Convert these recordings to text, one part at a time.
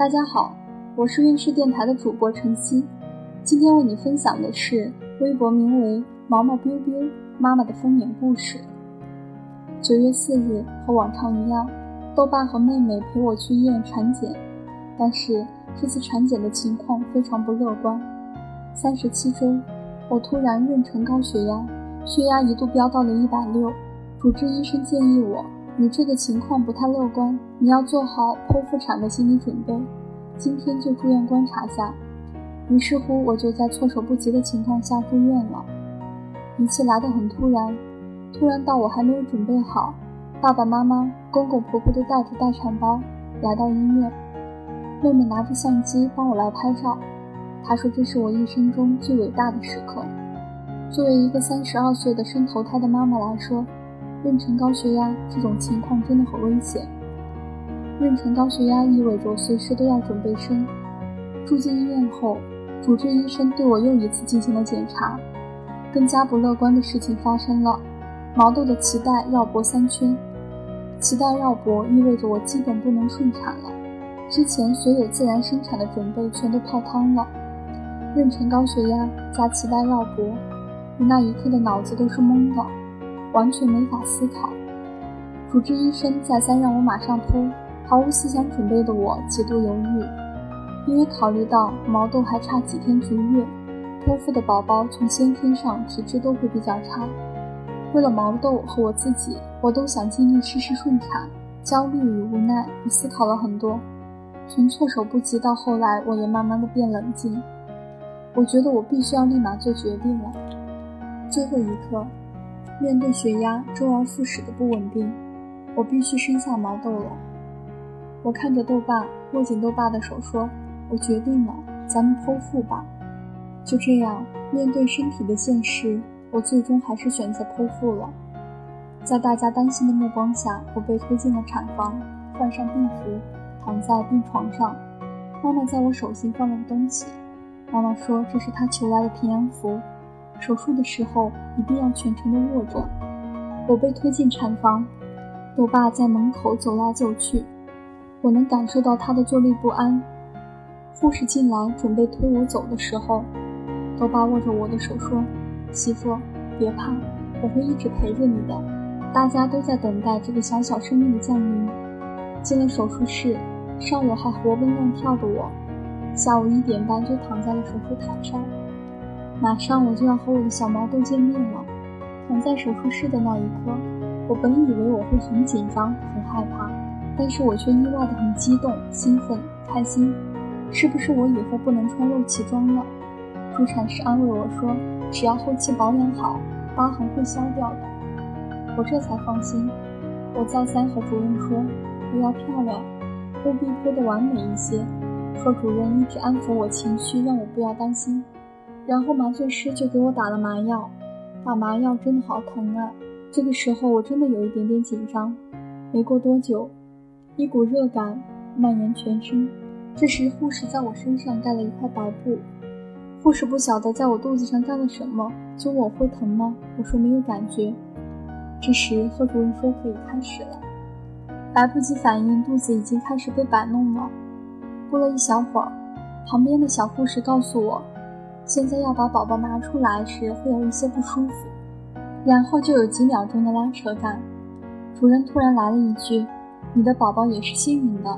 大家好，我是运势电台的主播晨曦，今天为你分享的是微博名为“毛毛 biu biu 妈妈”的封面故事。九月四日，和往常一样，豆爸和妹妹陪我去医院产检，但是这次产检的情况非常不乐观。三十七周，我突然妊娠高血压，血压一度飙到了一百六，主治医生建议我。你这个情况不太乐观，你要做好剖腹产的心理准备。今天就住院观察下。于是乎，我就在措手不及的情况下住院了。一切来得很突然，突然到我还没有准备好。爸爸妈妈、公公婆婆都带着待产包来到医院，妹妹拿着相机帮我来拍照。她说这是我一生中最伟大的时刻。作为一个三十二岁的生头胎的妈妈来说，妊娠高血压这种情况真的很危险。妊娠高血压意味着随时都要准备生。住进医院后，主治医生对我又一次进行了检查。更加不乐观的事情发生了，毛豆的脐带绕脖三圈。脐带绕脖意味着我基本不能顺产了。之前所有自然生产的准备全都泡汤了。妊娠高血压加脐带绕脖，我那一刻的脑子都是懵的。完全没法思考。主治医生再三让我马上剖，毫无思想准备的我极度犹豫，因为考虑到毛豆还差几天足月，剖腹的宝宝从先天上体质都会比较差。为了毛豆和我自己，我都想尽力试试顺产。焦虑与无奈，我思考了很多，从措手不及到后来，我也慢慢的变冷静。我觉得我必须要立马做决定了。最后一刻。面对血压周而复始的不稳定，我必须生下毛豆了。我看着豆爸，握紧豆爸的手说：“我决定了，咱们剖腹吧。”就这样，面对身体的现实，我最终还是选择剖腹了。在大家担心的目光下，我被推进了产房，换上病服，躺在病床上。妈妈在我手心放了东西，妈妈说这是她求来的平安符。手术的时候一定要全程的握着。我被推进产房，豆爸在门口走来走去，我能感受到他的坐立不安。护士进来准备推我走的时候，豆爸握着我的手说：“媳妇，别怕，我会一直陪着你的。大家都在等待这个小小生命的降临。”进了手术室，上午还活蹦乱跳的我，下午一点半就躺在了手术台上。马上我就要和我的小毛豆见面了。躺在手术室的那一刻，我本以为我会很紧张、很害怕，但是我却意外的很激动、兴奋、开心。是不是我以后不能穿露脐装了？助产士安慰我说：“只要后期保养好，疤痕会消掉的。”我这才放心。我再三和主任说：“我要漂亮，务必剖得完美一些。”贺主任一直安抚我情绪，让我不要担心。然后麻醉师就给我打了麻药，打麻药真的好疼啊！这个时候我真的有一点点紧张。没过多久，一股热感蔓延全身。这时护士在我身上盖了一块白布，护士不晓得在我肚子上盖了什么，就问我会疼吗？我说没有感觉。这时贺主任说可以开始了。来不及反应，肚子已经开始被摆弄了。过了一小会儿，旁边的小护士告诉我。现在要把宝宝拿出来时会有一些不舒服，然后就有几秒钟的拉扯感。主人突然来了一句：“你的宝宝也是幸运的。”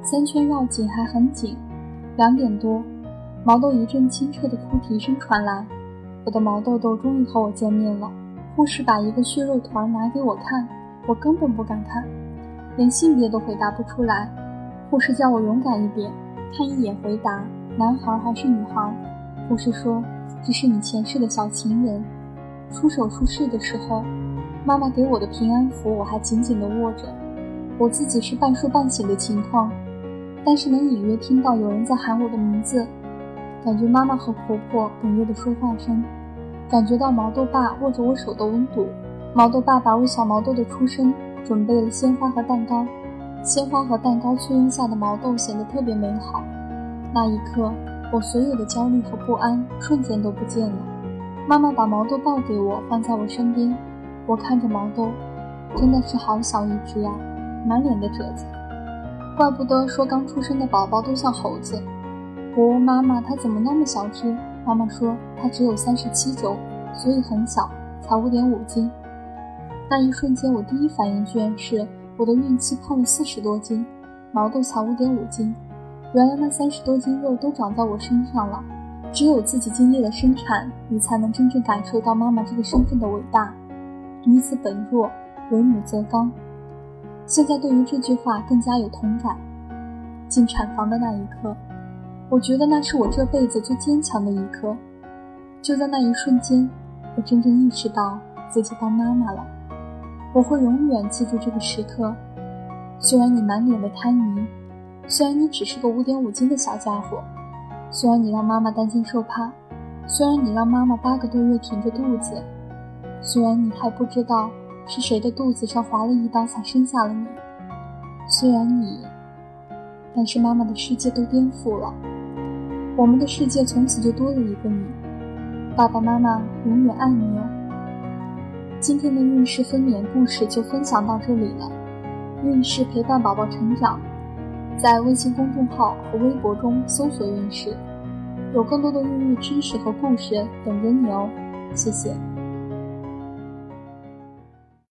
三圈绕颈还很紧。两点多，毛豆一阵清澈的哭啼声传来，我的毛豆豆终于和我见面了。护士把一个血肉团拿给我看，我根本不敢看，连性别都回答不出来。护士叫我勇敢一点，看一眼回答：男孩还是女孩？护士说：“这是你前世的小情人。”出手术室的时候，妈妈给我的平安符我还紧紧地握着。我自己是半睡半醒的情况，但是能隐约听到有人在喊我的名字，感觉妈妈和婆婆哽咽的说话声，感觉到毛豆爸握着我手的温度。毛豆爸爸为小毛豆的出生准备了鲜花和蛋糕，鲜花和蛋糕簇拥下的毛豆显得特别美好。那一刻。我所有的焦虑和不安瞬间都不见了。妈妈把毛豆抱给我，放在我身边。我看着毛豆，真的是好小一只呀，满脸的褶子。怪不得说刚出生的宝宝都像猴子。我问妈妈，它怎么那么小只？妈妈说它只有三十七周，所以很小，才五点五斤。那一瞬间，我第一反应居然是我的孕期胖了四十多斤，毛豆才五点五斤。原来那三十多斤肉都长在我身上了。只有自己经历了生产，你才能真正感受到妈妈这个身份的伟大。女子本弱，为母则刚。现在对于这句话更加有同感。进产房的那一刻，我觉得那是我这辈子最坚强的一刻。就在那一瞬间，我真正意识到自己当妈妈了。我会永远记住这个时刻。虽然你满脸的胎泥，虽然你只是个五点五斤的小家伙。虽然你让妈妈担惊受怕，虽然你让妈妈八个多月挺着肚子，虽然你还不知道是谁的肚子上划了一刀才生下了你，虽然你，但是妈妈的世界都颠覆了，我们的世界从此就多了一个你，爸爸妈妈永远爱你哦。今天的孕势分娩故事就分享到这里了，孕势陪伴宝宝成长。在微信公众号和微博中搜索“院士”，有更多的孕育知识和故事等着你哦，谢谢。